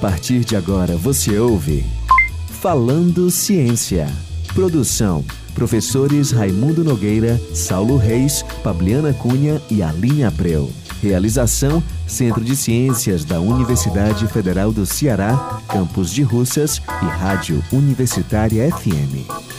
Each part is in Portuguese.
partir de agora você ouve Falando Ciência. Produção: professores Raimundo Nogueira, Saulo Reis, Fabiana Cunha e Aline Abreu. Realização: Centro de Ciências da Universidade Federal do Ceará, Campus de Russas e Rádio Universitária FM.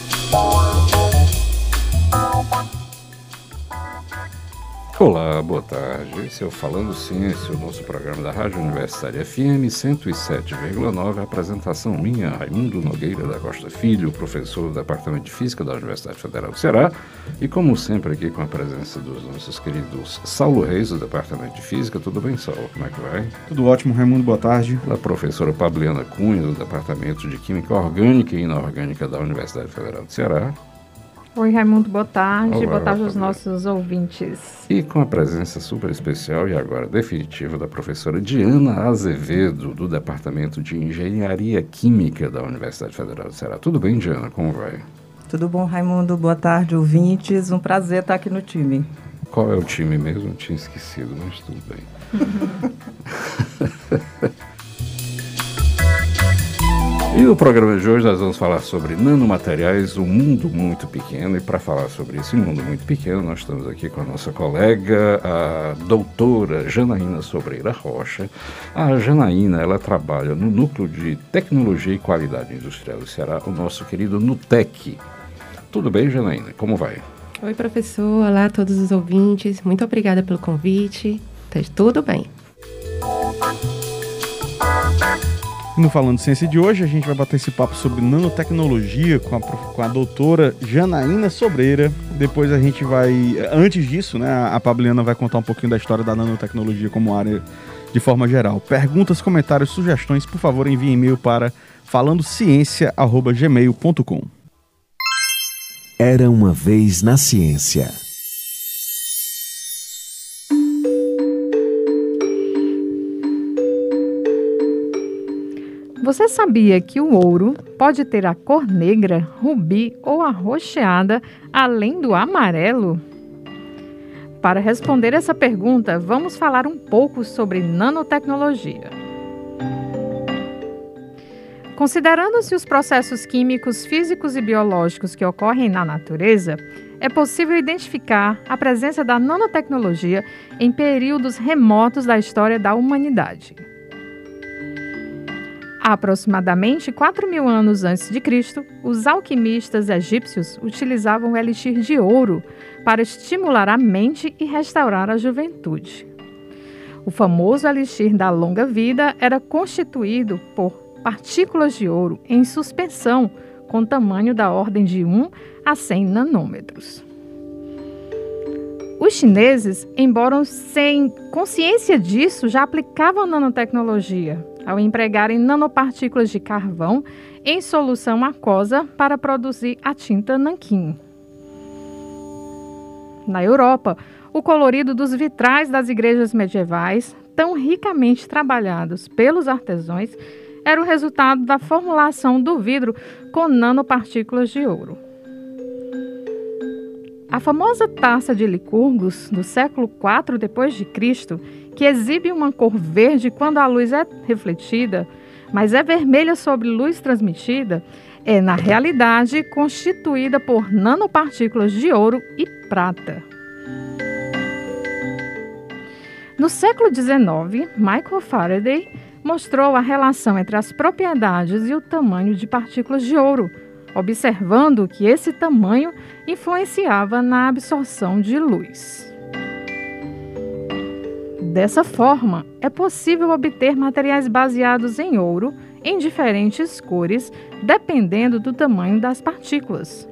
Olá, boa tarde. Esse é o Falando Ciência, o nosso programa da Rádio Universitária FM 107,9. Apresentação minha, Raimundo Nogueira da Costa Filho, professor do Departamento de Física da Universidade Federal do Ceará. E como sempre, aqui com a presença dos nossos queridos Saulo Reis, do Departamento de Física. Tudo bem, Saulo? Como é que vai? Tudo ótimo, Raimundo. Boa tarde. Da professora Pabliana Cunha, do Departamento de Química Orgânica e Inorgânica da Universidade Federal do Ceará. Oi, Raimundo, boa tarde. Olá, boa tarde aos nossos ouvintes. E com a presença super especial e agora definitiva da professora Diana Azevedo, do Departamento de Engenharia Química da Universidade Federal do Ceará. Tudo bem, Diana? Como vai? Tudo bom, Raimundo? Boa tarde, ouvintes. Um prazer estar aqui no time. Qual é o time mesmo? Eu tinha esquecido, mas tudo bem. E no programa de hoje nós vamos falar sobre nanomateriais, um mundo muito pequeno. E para falar sobre esse mundo muito pequeno, nós estamos aqui com a nossa colega, a doutora Janaína Sobreira Rocha. A Janaína, ela trabalha no Núcleo de Tecnologia e Qualidade Industrial do Ceará, o nosso querido NUTEC. Tudo bem, Janaína? Como vai? Oi, professor. Olá a todos os ouvintes. Muito obrigada pelo convite. Tá tudo bem. No Falando Ciência de hoje, a gente vai bater esse papo sobre nanotecnologia com a, com a doutora Janaína Sobreira. Depois a gente vai. Antes disso, né, a Pabliana vai contar um pouquinho da história da nanotecnologia como área de forma geral. Perguntas, comentários, sugestões, por favor, envie e-mail para falandociência.gmail.com. Era uma vez na ciência. Você sabia que o ouro pode ter a cor negra, rubi ou arroxeada, além do amarelo? Para responder essa pergunta, vamos falar um pouco sobre nanotecnologia. Considerando-se os processos químicos, físicos e biológicos que ocorrem na natureza, é possível identificar a presença da nanotecnologia em períodos remotos da história da humanidade. Aproximadamente 4 mil anos antes de Cristo, os alquimistas egípcios utilizavam o elixir de ouro para estimular a mente e restaurar a juventude. O famoso elixir da longa vida era constituído por partículas de ouro em suspensão com tamanho da ordem de 1 a 100 nanômetros. Os chineses, embora sem consciência disso, já aplicavam nanotecnologia ao empregarem nanopartículas de carvão em solução aquosa para produzir a tinta nanquim. Na Europa, o colorido dos vitrais das igrejas medievais, tão ricamente trabalhados pelos artesãos, era o resultado da formulação do vidro com nanopartículas de ouro. A famosa taça de Licurgos do século IV Cristo que exibe uma cor verde quando a luz é refletida, mas é vermelha sobre luz transmitida, é na realidade constituída por nanopartículas de ouro e prata. No século XIX, Michael Faraday mostrou a relação entre as propriedades e o tamanho de partículas de ouro, observando que esse tamanho influenciava na absorção de luz. Dessa forma, é possível obter materiais baseados em ouro em diferentes cores, dependendo do tamanho das partículas.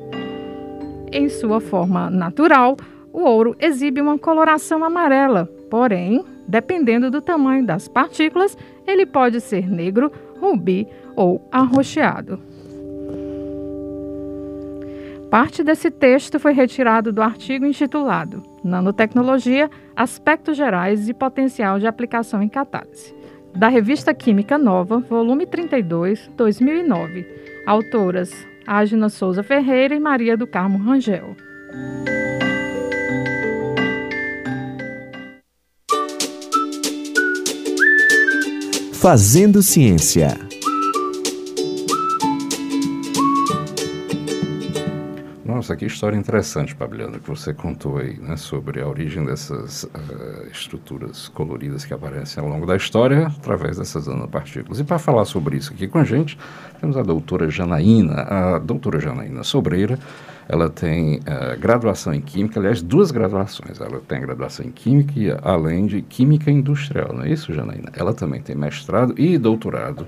Em sua forma natural, o ouro exibe uma coloração amarela, porém, dependendo do tamanho das partículas, ele pode ser negro, rubi ou arroxeado. Parte desse texto foi retirado do artigo intitulado Nanotecnologia, Aspectos Gerais e Potencial de Aplicação em Catálise, da Revista Química Nova, volume 32, 2009. Autoras Ágina Souza Ferreira e Maria do Carmo Rangel. Fazendo Ciência. Nossa, que história interessante, Fabiana, que você contou aí, né, sobre a origem dessas uh, estruturas coloridas que aparecem ao longo da história através dessas nanopartículas. E para falar sobre isso aqui com a gente, temos a doutora Janaína, a doutora Janaína Sobreira. Ela tem uh, graduação em Química, aliás, duas graduações. Ela tem graduação em Química além de Química Industrial, não é isso, Janaína? Ela também tem mestrado e doutorado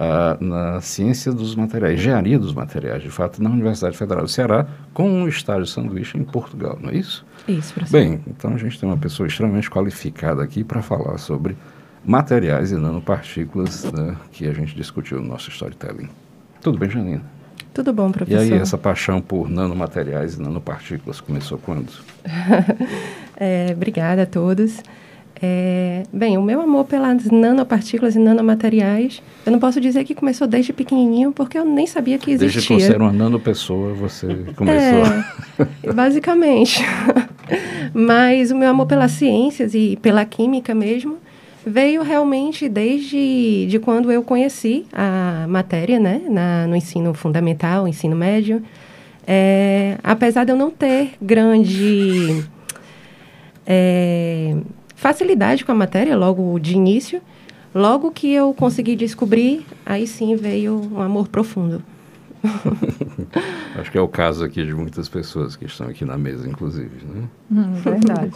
uh, na ciência dos materiais, engenharia dos materiais, de fato, na Universidade Federal do Ceará, com um estágio sanduíche em Portugal, não é isso? Isso, professor. Bem, então a gente tem uma pessoa extremamente qualificada aqui para falar sobre materiais e nanopartículas né, que a gente discutiu no nosso storytelling. Tudo bem, Janina? Tudo bom, professor. E aí, essa paixão por nanomateriais e nanopartículas começou quando? é, obrigada a todos. É, bem, o meu amor pelas nanopartículas e nanomateriais, eu não posso dizer que começou desde pequenininho, porque eu nem sabia que existia. Desde que você era uma nanopessoa, você começou. É, basicamente. Mas o meu amor pelas ciências e pela química mesmo veio realmente desde de quando eu conheci a matéria, né, na, no ensino fundamental, ensino médio. É, apesar de eu não ter grande é, facilidade com a matéria logo de início. Logo que eu consegui descobrir, aí sim veio um amor profundo. Acho que é o caso aqui de muitas pessoas que estão aqui na mesa, inclusive, né? Hum, verdade.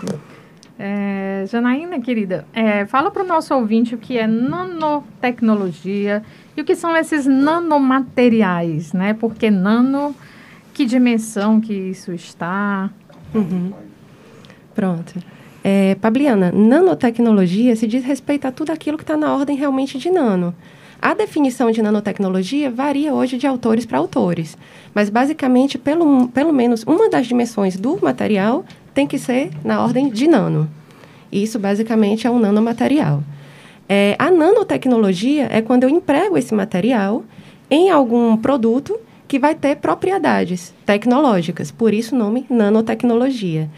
é, Janaína, querida, é, fala para o nosso ouvinte o que é nanotecnologia e o que são esses nanomateriais, né? Porque nano, que dimensão que isso está? Uhum. Pronto. É, Pabliana, nanotecnologia se diz respeito a tudo aquilo que está na ordem realmente de nano. A definição de nanotecnologia varia hoje de autores para autores, mas basicamente, pelo, pelo menos uma das dimensões do material tem que ser na ordem de nano. Isso basicamente é um nanomaterial. É, a nanotecnologia é quando eu emprego esse material em algum produto que vai ter propriedades tecnológicas, por isso o nome nanotecnologia.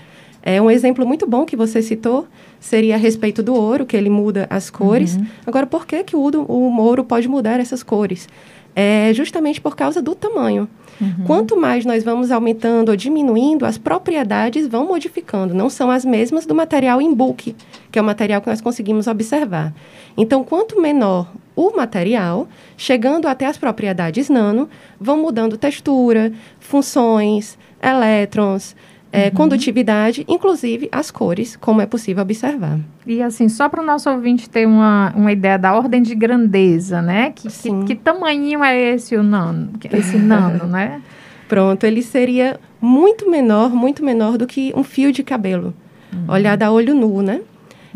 É um exemplo muito bom que você citou seria a respeito do ouro, que ele muda as cores. Uhum. Agora, por que, que o, o ouro pode mudar essas cores? É justamente por causa do tamanho. Uhum. Quanto mais nós vamos aumentando ou diminuindo, as propriedades vão modificando. Não são as mesmas do material em bulk, que é o material que nós conseguimos observar. Então, quanto menor o material, chegando até as propriedades nano, vão mudando textura, funções, elétrons, é, uhum. condutividade, inclusive as cores, como é possível observar. E assim, só para o nosso ouvinte ter uma, uma ideia da ordem de grandeza, né? Que, que, que, tamanho é esse o nano, esse nano, né? Pronto, ele seria muito menor, muito menor do que um fio de cabelo, uhum. olhado a olho nu, né?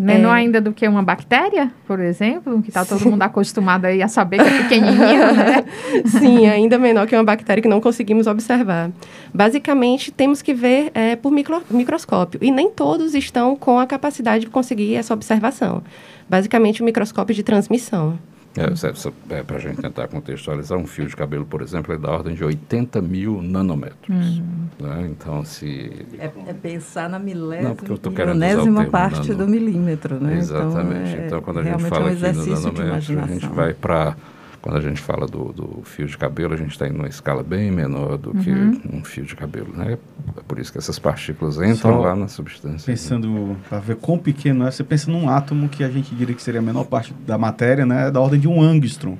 Menor é... ainda do que uma bactéria, por exemplo, que está todo mundo acostumado aí a saber que é pequenininha, né? Sim, ainda menor que uma bactéria que não conseguimos observar. Basicamente, temos que ver é, por micro, microscópio, e nem todos estão com a capacidade de conseguir essa observação. Basicamente, o microscópio de transmissão. É, é, para a gente tentar contextualizar, um fio de cabelo, por exemplo, é da ordem de 80 mil nanômetros. Uhum. Né? Então, se... É, é, pensar na milésima, milionésima parte nano. do milímetro, né? Exatamente. Então, é, então quando a gente fala é um aqui no nanômetro, a gente vai para quando a gente fala do, do fio de cabelo, a gente está em uma escala bem menor do uhum. que um fio de cabelo, né? É por isso que essas partículas entram Só lá na substância. Pensando, né? para ver quão pequeno é, você pensa num átomo que a gente diria que seria a menor parte da matéria, né? Da ordem de um angstrom,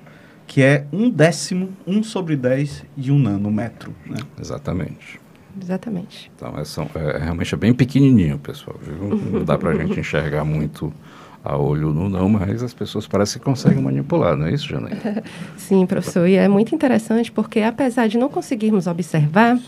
que é um décimo, um sobre dez de um nanômetro, né? Exatamente. Exatamente. Então, é, são, é, realmente é bem pequenininho, pessoal, viu? Não dá para a gente enxergar muito a olho nu não, mas as pessoas parecem que conseguem manipular, não é isso, Janaína? Sim, professor, e é muito interessante porque apesar de não conseguirmos observar,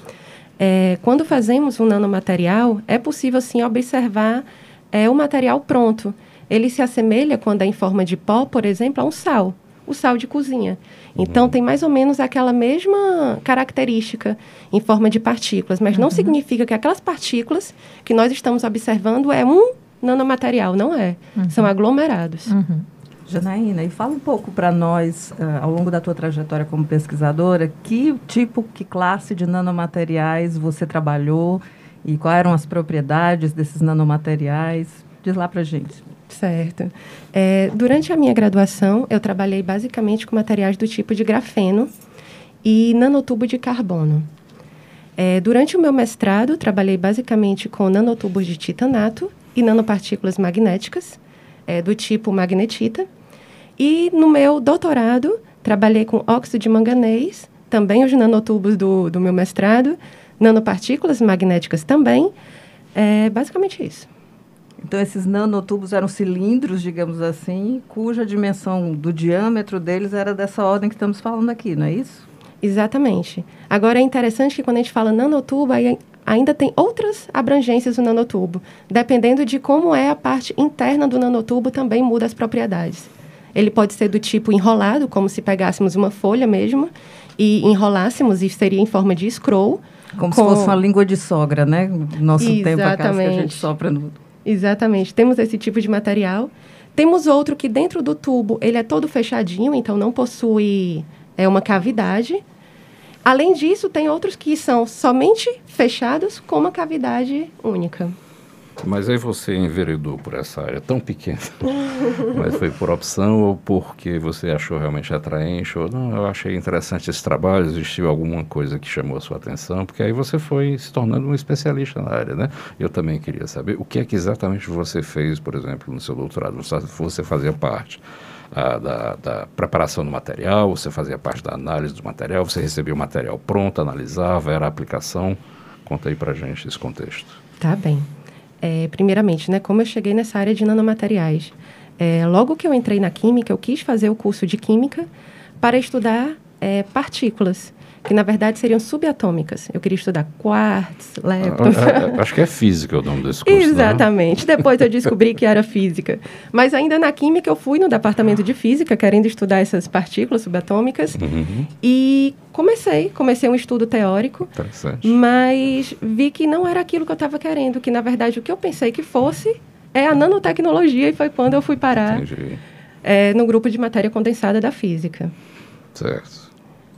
é, quando fazemos um nanomaterial, é possível sim observar é, o material pronto. Ele se assemelha, quando é em forma de pó, por exemplo, a um sal, o sal de cozinha. Então, uhum. tem mais ou menos aquela mesma característica em forma de partículas, mas uhum. não significa que aquelas partículas que nós estamos observando é um nanomaterial, não é. Uhum. São aglomerados. Uhum. Janaína, e fala um pouco para nós, uh, ao longo da tua trajetória como pesquisadora, que tipo, que classe de nanomateriais você trabalhou e quais eram as propriedades desses nanomateriais? Diz lá para gente. Certo. É, durante a minha graduação, eu trabalhei basicamente com materiais do tipo de grafeno e nanotubo de carbono. É, durante o meu mestrado, trabalhei basicamente com nanotubos de titanato e nanopartículas magnéticas, é, do tipo magnetita. E no meu doutorado, trabalhei com óxido de manganês, também os nanotubos do, do meu mestrado, nanopartículas magnéticas também. É basicamente isso. Então, esses nanotubos eram cilindros, digamos assim, cuja dimensão do diâmetro deles era dessa ordem que estamos falando aqui, não é isso? Exatamente. Agora, é interessante que quando a gente fala nanotubo, aí ainda tem outras abrangências do nanotubo. Dependendo de como é a parte interna do nanotubo, também muda as propriedades. Ele pode ser do tipo enrolado, como se pegássemos uma folha mesmo e enrolássemos, e seria em forma de scroll. Como com... se fosse uma língua de sogra, né? Nosso Exatamente. tempo, aquelas que a gente sopra no Exatamente. Temos esse tipo de material. Temos outro que dentro do tubo ele é todo fechadinho, então não possui é uma cavidade. Além disso, tem outros que são somente fechados com uma cavidade única. Mas aí você enveredou por essa área tão pequena. Mas foi por opção ou porque você achou realmente atraente? Ou não, eu achei interessante esse trabalho, existiu alguma coisa que chamou a sua atenção? Porque aí você foi se tornando um especialista na área, né? Eu também queria saber o que é que exatamente você fez, por exemplo, no seu doutorado. Você fazia parte ah, da, da, preparação do material, você fazia parte da análise do material, você recebia o material pronto, analisava, era a aplicação. Conta aí pra gente esse contexto. Tá bem é, primeiramente, né, como eu cheguei nessa área de nanomateriais. É, logo que eu entrei na química, eu quis fazer o curso de química para estudar é, partículas que na verdade seriam subatômicas. Eu queria estudar quartz, leptons. Ah, acho que é física o nome desse curso. É? Exatamente. Não? Depois eu descobri que era física. Mas ainda na química eu fui no departamento de física querendo estudar essas partículas subatômicas uhum. e comecei, comecei um estudo teórico, mas vi que não era aquilo que eu estava querendo, que na verdade o que eu pensei que fosse é a nanotecnologia e foi quando eu fui parar é, no grupo de matéria condensada da física. Certo.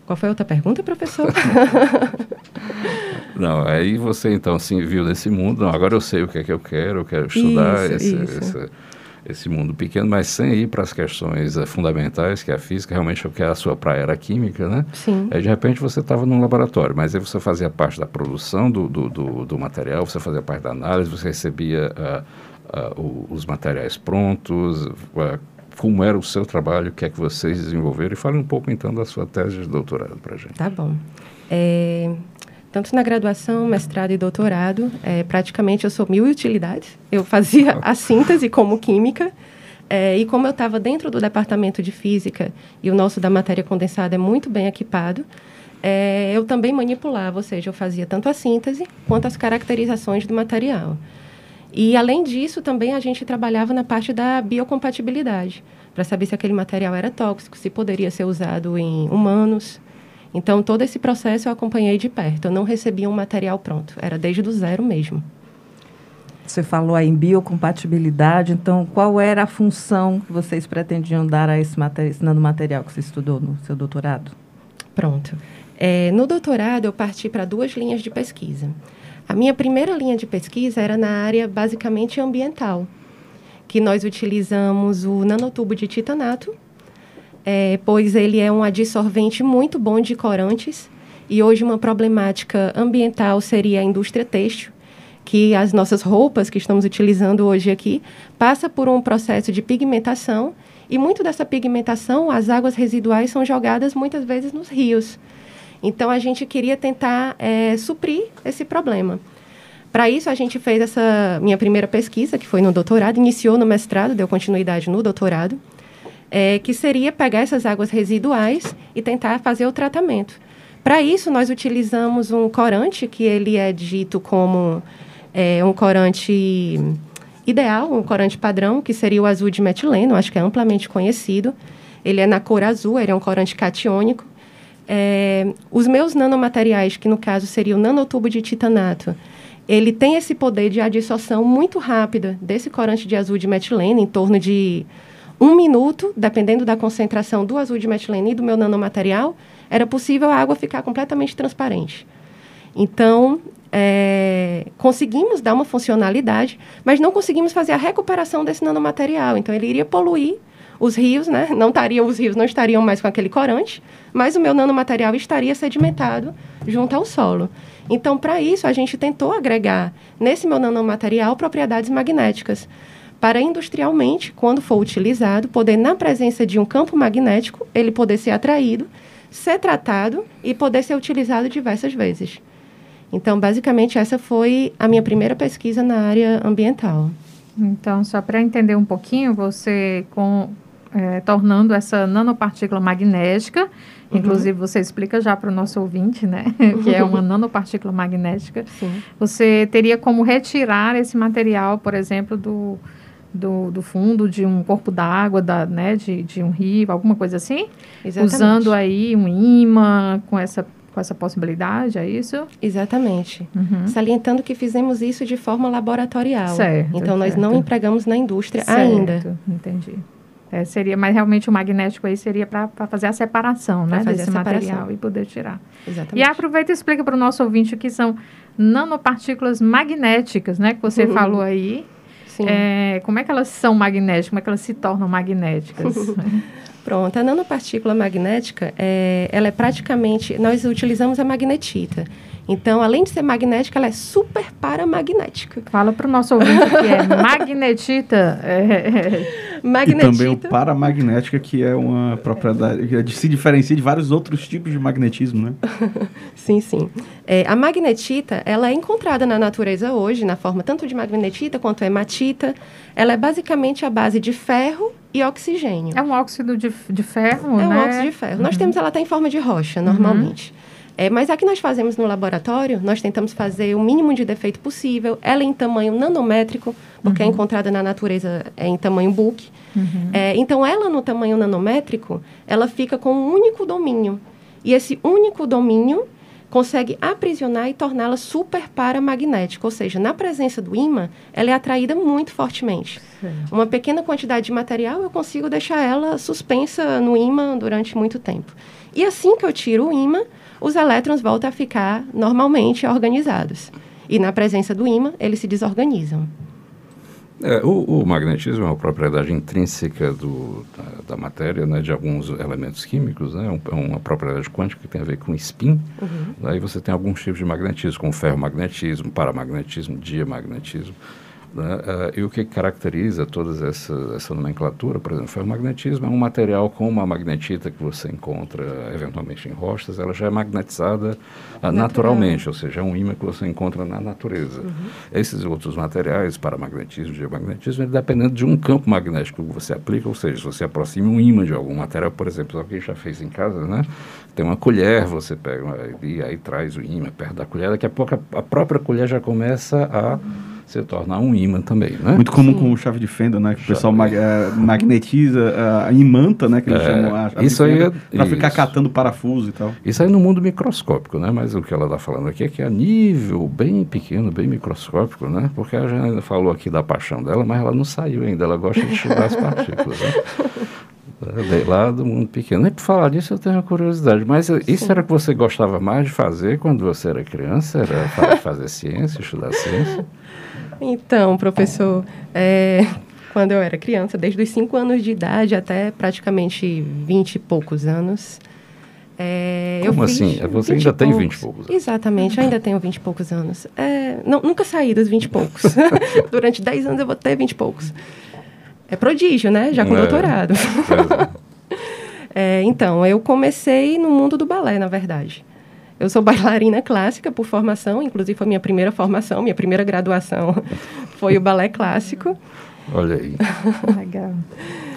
Qual foi a outra pergunta, professor? não, aí você então se viu nesse mundo, não, agora eu sei o que é que eu quero, eu quero estudar isso, esse, isso. Esse, esse, mundo pequeno, mas sem ir para as questões uh, fundamentais, que é a física, realmente o que a sua praia era química, né? Sim. Aí de repente você estava num laboratório, mas aí você fazia parte da produção do, do, do, do material, você fazia parte da análise, você recebia uh, uh, os materiais prontos, como era o seu trabalho, o que é que vocês desenvolveram e fale um pouco então da sua tese de doutorado para a gente. Tá bom. É, tanto na graduação, mestrado e doutorado, é, praticamente eu sou mil utilidades. Eu fazia a síntese como química é, e como eu estava dentro do departamento de física e o nosso da matéria condensada é muito bem equipado, é, eu também manipulava, ou seja, eu fazia tanto a síntese quanto as caracterizações do material. E, além disso, também a gente trabalhava na parte da biocompatibilidade, para saber se aquele material era tóxico, se poderia ser usado em humanos. Então, todo esse processo eu acompanhei de perto. Eu não recebia um material pronto, era desde do zero mesmo. Você falou aí em biocompatibilidade, então qual era a função que vocês pretendiam dar a esse, material, esse nanomaterial que você estudou no seu doutorado? Pronto. É, no doutorado, eu parti para duas linhas de pesquisa. A minha primeira linha de pesquisa era na área basicamente ambiental, que nós utilizamos o nanotubo de titanato, é, pois ele é um adsorvente muito bom de corantes, e hoje uma problemática ambiental seria a indústria têxtil, que as nossas roupas que estamos utilizando hoje aqui passa por um processo de pigmentação e muito dessa pigmentação, as águas residuais são jogadas muitas vezes nos rios. Então, a gente queria tentar é, suprir esse problema. Para isso, a gente fez essa minha primeira pesquisa, que foi no doutorado, iniciou no mestrado, deu continuidade no doutorado, é, que seria pegar essas águas residuais e tentar fazer o tratamento. Para isso, nós utilizamos um corante, que ele é dito como é, um corante ideal, um corante padrão, que seria o azul de metileno, acho que é amplamente conhecido. Ele é na cor azul, ele é um corante catiônico. É, os meus nanomateriais, que no caso seria o nanotubo de titanato, ele tem esse poder de adsorção muito rápida desse corante de azul de metileno, em torno de um minuto, dependendo da concentração do azul de metileno e do meu nanomaterial, era possível a água ficar completamente transparente. Então, é, conseguimos dar uma funcionalidade, mas não conseguimos fazer a recuperação desse nanomaterial. Então, ele iria poluir os rios, né? Não estaria, os rios não estariam mais com aquele corante, mas o meu nanomaterial estaria sedimentado junto ao solo. Então, para isso, a gente tentou agregar nesse meu nanomaterial propriedades magnéticas, para industrialmente, quando for utilizado, poder, na presença de um campo magnético, ele poder ser atraído, ser tratado e poder ser utilizado diversas vezes. Então, basicamente, essa foi a minha primeira pesquisa na área ambiental. Então, só para entender um pouquinho, você com, é, tornando essa nanopartícula magnética, uhum. inclusive você explica já para o nosso ouvinte, né, que é uma nanopartícula magnética, Sim. você teria como retirar esse material, por exemplo, do, do, do fundo de um corpo d'água, né, de, de um rio, alguma coisa assim? Exatamente. Usando aí um imã com essa com essa possibilidade, é isso? Exatamente. Uhum. Salientando que fizemos isso de forma laboratorial. Certo. Então, nós certo. não empregamos na indústria certo. ainda. Entendi. É, seria, mas realmente o magnético aí seria para fazer a separação, né, desse material e poder tirar. Exatamente. E aproveita e explica para o nosso ouvinte o que são nanopartículas magnéticas, né, que você uhum. falou aí. Sim. É, como é que elas são magnéticas? Como é que elas se tornam magnéticas? Pronto, a nanopartícula magnética, é, ela é praticamente, nós utilizamos a magnetita. Então, além de ser magnética, ela é super paramagnética. Fala para o nosso ouvinte que é magnetita. É... magnetita. E também o paramagnética, que é uma propriedade que se diferencia de vários outros tipos de magnetismo, né? sim, sim. É, a magnetita, ela é encontrada na natureza hoje, na forma tanto de magnetita quanto hematita. Ela é basicamente a base de ferro e oxigênio. É um óxido de, de ferro, é né? É um óxido de ferro. Uhum. Nós temos, ela está em forma de rocha, normalmente. Uhum. É, mas a que nós fazemos no laboratório, nós tentamos fazer o mínimo de defeito possível. Ela é em tamanho nanométrico, porque é uhum. é encontrada na natureza é em tamanho book. Uhum. É, então, ela no tamanho nanométrico, ela fica com um único domínio. E esse único domínio consegue aprisionar e torná-la super paramagnética, ou seja, na presença do ímã, ela é atraída muito fortemente. Sim. Uma pequena quantidade de material, eu consigo deixar ela suspensa no ímã durante muito tempo. E assim que eu tiro o ímã, os elétrons voltam a ficar normalmente organizados. E na presença do ímã, eles se desorganizam. É, o, o, magnetismo é uma propriedade intrínseca do, da, da, matéria, né, de alguns elementos químicos, né, é uma propriedade quântica que tem a ver com spin. Uhum. Aí você tem alguns tipos de magnetismo, como ferromagnetismo, paramagnetismo, diamagnetismo. Né? Uh, e o que caracteriza toda essa, essa nomenclatura, por exemplo, o ferromagnetismo é um material com uma magnetita que você encontra eventualmente em rochas, ela já é magnetizada uh, naturalmente, ou seja, é um ímã que você encontra na natureza. Uhum. Esses outros materiais, paramagnetismo, diamagnetismo, dependendo de um campo magnético que você aplica, ou seja, se você aproxima um ímã de algum material, por exemplo, alguém já fez em casa, né? Tem uma colher, você pega uma, e aí traz o ímã perto da colher, daqui a pouco a, a própria colher já começa a uhum se tornar um ímã também, né? Muito comum Sim. com chave de fenda, né? Que o pessoal mag uh, magnetiza, uh, imanta, né? Que eles é, chamam a chave isso aí é, para ficar catando parafuso e tal. Isso aí no mundo microscópico, né? Mas o que ela está falando aqui é que é a nível bem pequeno, bem microscópico, né? Porque a gente falou aqui da paixão dela, mas ela não saiu ainda, ela gosta de estudar as partículas, né? lá do mundo pequeno. Nem por falar disso eu tenho uma curiosidade, mas Sim. isso era o que você gostava mais de fazer quando você era criança? Era fazer ciência, estudar ciência? Então, professor, é, quando eu era criança, desde os 5 anos de idade até praticamente 20 e poucos anos. É, Como eu assim? Você ainda tem 20 e poucos anos? Exatamente, ainda tenho 20 e poucos anos. É, não, nunca saí dos 20 e poucos. Durante 10 anos eu vou ter 20 e poucos. É prodígio, né? Já com é, doutorado. É, então, eu comecei no mundo do balé, na verdade. Eu sou bailarina clássica por formação, inclusive foi minha primeira formação, minha primeira graduação foi o balé clássico. Olha aí. Legal.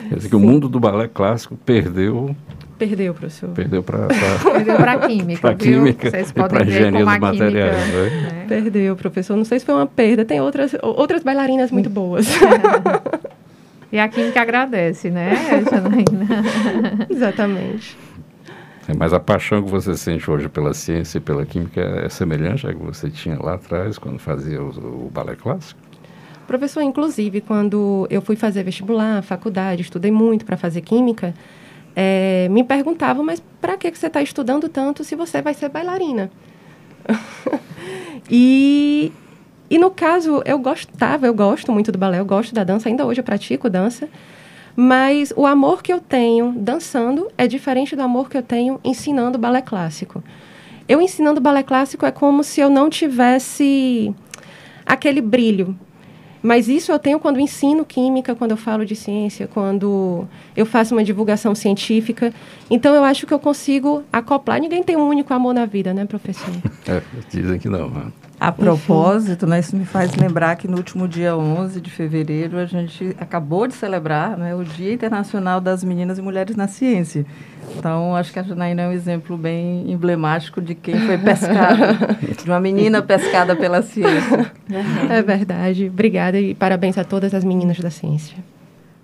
Quer dizer que o mundo do balé clássico perdeu Perdeu, professor. Perdeu para Perdeu para a química. Para química Vocês podem ver como a materiais, química, né? É. Perdeu, professor. Não sei se foi uma perda. Tem outras, outras bailarinas muito boas. e a química agradece, né, Janaína? Exatamente. É, mas a paixão que você sente hoje pela ciência e pela química é semelhante à que você tinha lá atrás, quando fazia o, o balé clássico? Professor, inclusive, quando eu fui fazer vestibular, faculdade, estudei muito para fazer química, é, me perguntavam, mas para que você está estudando tanto se você vai ser bailarina? e, e no caso, eu gostava, eu gosto muito do balé, eu gosto da dança, ainda hoje eu pratico dança, mas o amor que eu tenho dançando é diferente do amor que eu tenho ensinando balé clássico. Eu ensinando balé clássico é como se eu não tivesse aquele brilho. Mas isso eu tenho quando ensino química, quando eu falo de ciência, quando eu faço uma divulgação científica. Então eu acho que eu consigo acoplar. Ninguém tem um único amor na vida, né, professor? É, dizem que não. Né? A propósito, né, isso me faz lembrar que no último dia 11 de fevereiro a gente acabou de celebrar né, o Dia Internacional das Meninas e Mulheres na Ciência. Então, acho que a Janaína é um exemplo bem emblemático de quem foi pescada, de uma menina pescada pela ciência. É verdade. Obrigada e parabéns a todas as meninas da ciência.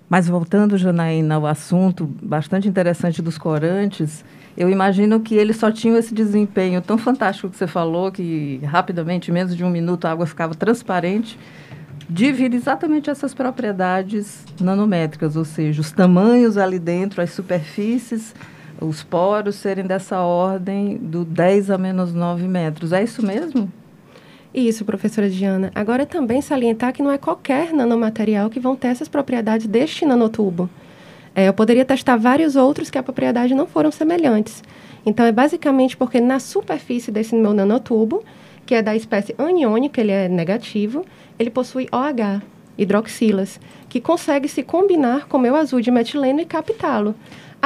Mas voltando, Janaína, ao assunto bastante interessante dos corantes, eu imagino que eles só tinham esse desempenho tão fantástico que você falou, que rapidamente, menos de um minuto, a água ficava transparente, devido exatamente a essas propriedades nanométricas, ou seja, os tamanhos ali dentro, as superfícies, os poros serem dessa ordem do 10 a menos 9 metros. É isso mesmo? Isso, professora Diana. Agora também salientar que não é qualquer nanomaterial que vão ter essas propriedades deste nanotubo. É, eu poderia testar vários outros que a propriedade não foram semelhantes. Então, é basicamente porque na superfície desse meu nanotubo, que é da espécie aniônica, ele é negativo, ele possui OH, hidroxilas, que consegue se combinar com o meu azul de metileno e captá-lo.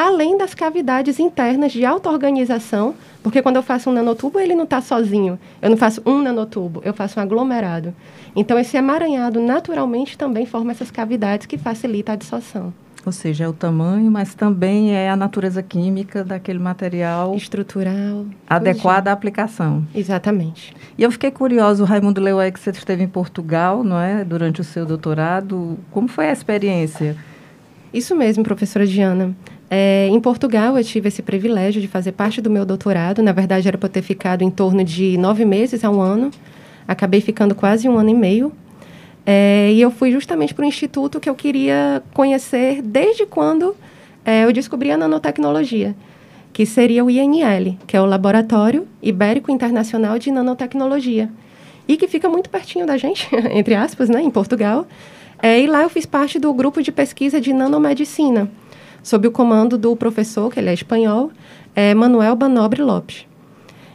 Além das cavidades internas de auto-organização, porque quando eu faço um nanotubo, ele não está sozinho. Eu não faço um nanotubo, eu faço um aglomerado. Então, esse emaranhado naturalmente também forma essas cavidades que facilita a dissorção. Ou seja, é o tamanho, mas também é a natureza química daquele material estrutural adequado à aplicação. Exatamente. E eu fiquei curioso, o Raimundo leu aí que você esteve em Portugal, não é, durante o seu doutorado. Como foi a experiência? Isso mesmo, professora Diana. É, em Portugal, eu tive esse privilégio de fazer parte do meu doutorado. Na verdade, era para ter ficado em torno de nove meses a um ano. Acabei ficando quase um ano e meio é, e eu fui justamente para o instituto que eu queria conhecer desde quando é, eu descobri a nanotecnologia, que seria o INL, que é o Laboratório Ibérico Internacional de Nanotecnologia, e que fica muito pertinho da gente, entre aspas, né, em Portugal. É, e lá eu fiz parte do grupo de pesquisa de nanomedicina, sob o comando do professor, que ele é espanhol, é, Manuel Banobre Lopes.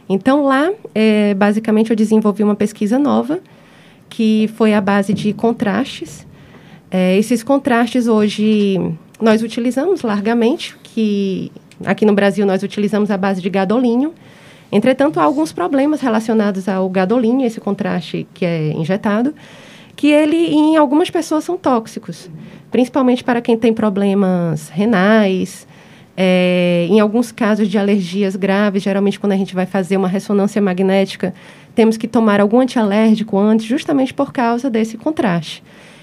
Então, lá, é, basicamente, eu desenvolvi uma pesquisa nova que foi a base de contrastes. É, esses contrastes hoje nós utilizamos largamente, que aqui no Brasil nós utilizamos a base de gadolínio. Entretanto, há alguns problemas relacionados ao gadolínio, esse contraste que é injetado, que ele em algumas pessoas são tóxicos, principalmente para quem tem problemas renais, é, em alguns casos de alergias graves, geralmente quando a gente vai fazer uma ressonância magnética, temos que tomar algum antialérgico antes, justamente por causa desse contraste.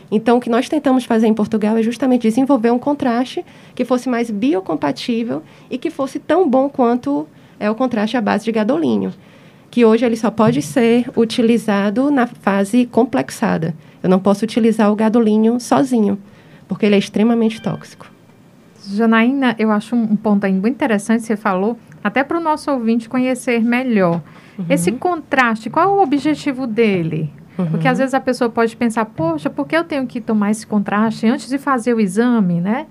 Então, o que nós tentamos fazer em Portugal é justamente desenvolver um contraste que fosse mais biocompatível e que fosse tão bom quanto é o contraste à base de gadolínio, que hoje ele só pode ser utilizado na fase complexada. Eu não posso utilizar o gadolínio sozinho, porque ele é extremamente tóxico. Janaína, eu acho um ponto aí muito interessante que você falou, até para o nosso ouvinte conhecer melhor. Uhum. Esse contraste, qual é o objetivo dele? Uhum. Porque às vezes a pessoa pode pensar, poxa, por que eu tenho que tomar esse contraste antes de fazer o exame, né?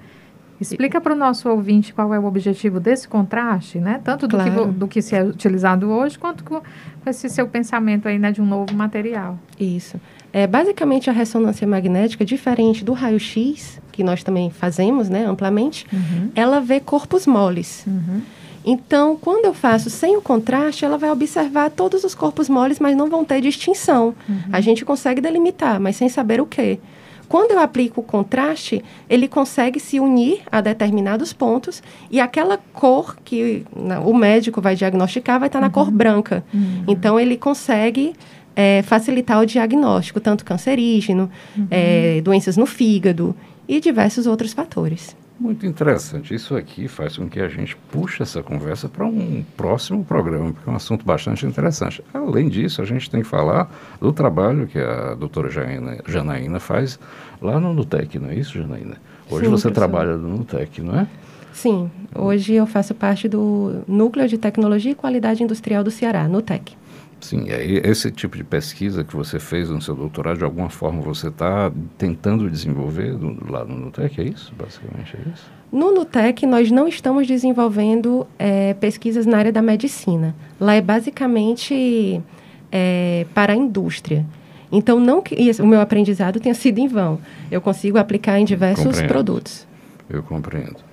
Explica para o nosso ouvinte qual é o objetivo desse contraste, né? Tanto do, claro. que, do que se é utilizado hoje, quanto com esse seu pensamento aí, né, de um novo material. Isso. É, basicamente, a ressonância magnética, diferente do raio-x, que nós também fazemos, né, amplamente, uhum. ela vê corpos moles. Uhum. Então, quando eu faço sem o contraste, ela vai observar todos os corpos moles, mas não vão ter distinção. Uhum. A gente consegue delimitar, mas sem saber o quê. Quando eu aplico o contraste, ele consegue se unir a determinados pontos e aquela cor que o médico vai diagnosticar vai estar na cor uhum. branca. Uhum. Então, ele consegue é, facilitar o diagnóstico, tanto cancerígeno, uhum. é, doenças no fígado e diversos outros fatores. Muito interessante. Isso aqui faz com que a gente puxe essa conversa para um próximo programa, porque é um assunto bastante interessante. Além disso, a gente tem que falar do trabalho que a doutora Janaína, Janaína faz lá no Nutec, não é isso, Janaína? Hoje Sim, você professor. trabalha no Nutec, não é? Sim, hoje eu faço parte do Núcleo de Tecnologia e Qualidade Industrial do Ceará, Nutec. Sim, é esse tipo de pesquisa que você fez no seu doutorado, de alguma forma você está tentando desenvolver do, lá no Nutec, é isso? Basicamente é isso? No Nutec, nós não estamos desenvolvendo é, pesquisas na área da medicina. Lá é basicamente é, para a indústria. Então, não que o meu aprendizado tenha sido em vão. Eu consigo aplicar em diversos compreendo. produtos. Eu compreendo.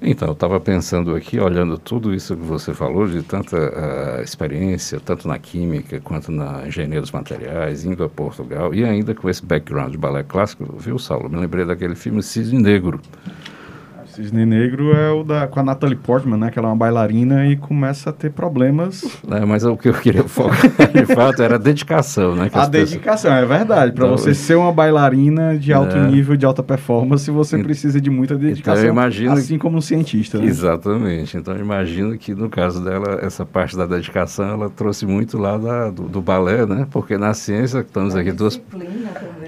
Então, eu estava pensando aqui, olhando tudo isso que você falou, de tanta uh, experiência, tanto na química quanto na engenharia dos materiais, indo a Portugal, e ainda com esse background de balé clássico, viu, Saulo? Me lembrei daquele filme Cisne Negro. Cisne Negro é o da, com a Natalie Portman, né? Que ela é uma bailarina e começa a ter problemas. É, mas o que eu queria focar, de fato, era a dedicação, né? a dedicação, pessoas... é verdade. Para então, você ser uma bailarina de alto é. nível, de alta performance, você precisa de muita dedicação. Então, eu imagino assim como um cientista. Né? Exatamente. Então, eu imagino que no caso dela, essa parte da dedicação, ela trouxe muito lá da, do, do balé, né? Porque na ciência, estamos da aqui duas... Também.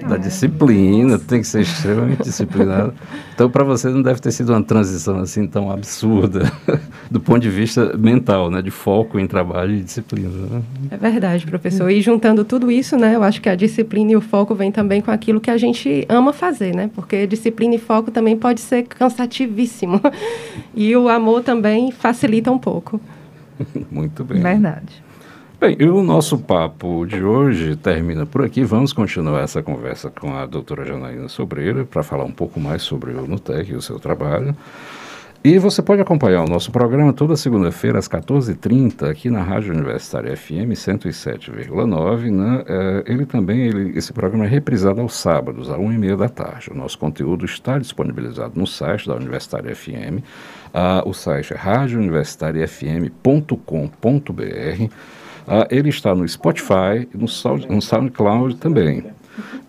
Da disciplina, tem que ser extremamente disciplinado. Então, para você não deve ter sido uma transição assim tão absurda do ponto de vista mental, né, de foco em trabalho e disciplina. Né? É verdade, professor. E juntando tudo isso, né, eu acho que a disciplina e o foco vem também com aquilo que a gente ama fazer, né? Porque disciplina e foco também pode ser cansativíssimo. E o amor também facilita um pouco. Muito bem. Verdade. Bem, e o nosso papo de hoje termina por aqui. Vamos continuar essa conversa com a doutora Janaína Sobreira para falar um pouco mais sobre o Nutec e o seu trabalho. E você pode acompanhar o nosso programa toda segunda-feira às 14h30 aqui na Rádio Universitária FM 107,9. Né? Ele também, ele, esse programa é reprisado aos sábados, às 1h30 da tarde. O nosso conteúdo está disponibilizado no site da Universitária FM. Ah, o site é radiouniversitariafm.com.br. Ah, ele está no Spotify no, Sound, no SoundCloud também.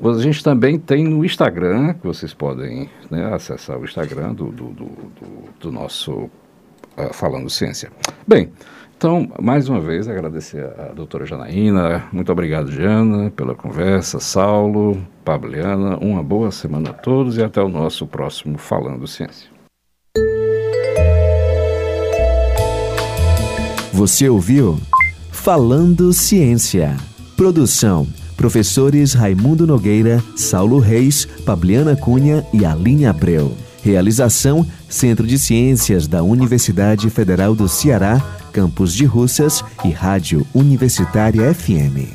A gente também tem no Instagram, que vocês podem né, acessar o Instagram do, do, do, do nosso uh, Falando Ciência. Bem, então, mais uma vez, agradecer a doutora Janaína. Muito obrigado, Jana, pela conversa. Saulo, Pabliana, uma boa semana a todos e até o nosso próximo Falando Ciência. Você ouviu? Falando Ciência. Produção: professores Raimundo Nogueira, Saulo Reis, Pabliana Cunha e Aline Abreu. Realização: Centro de Ciências da Universidade Federal do Ceará, Campus de Russas e Rádio Universitária FM.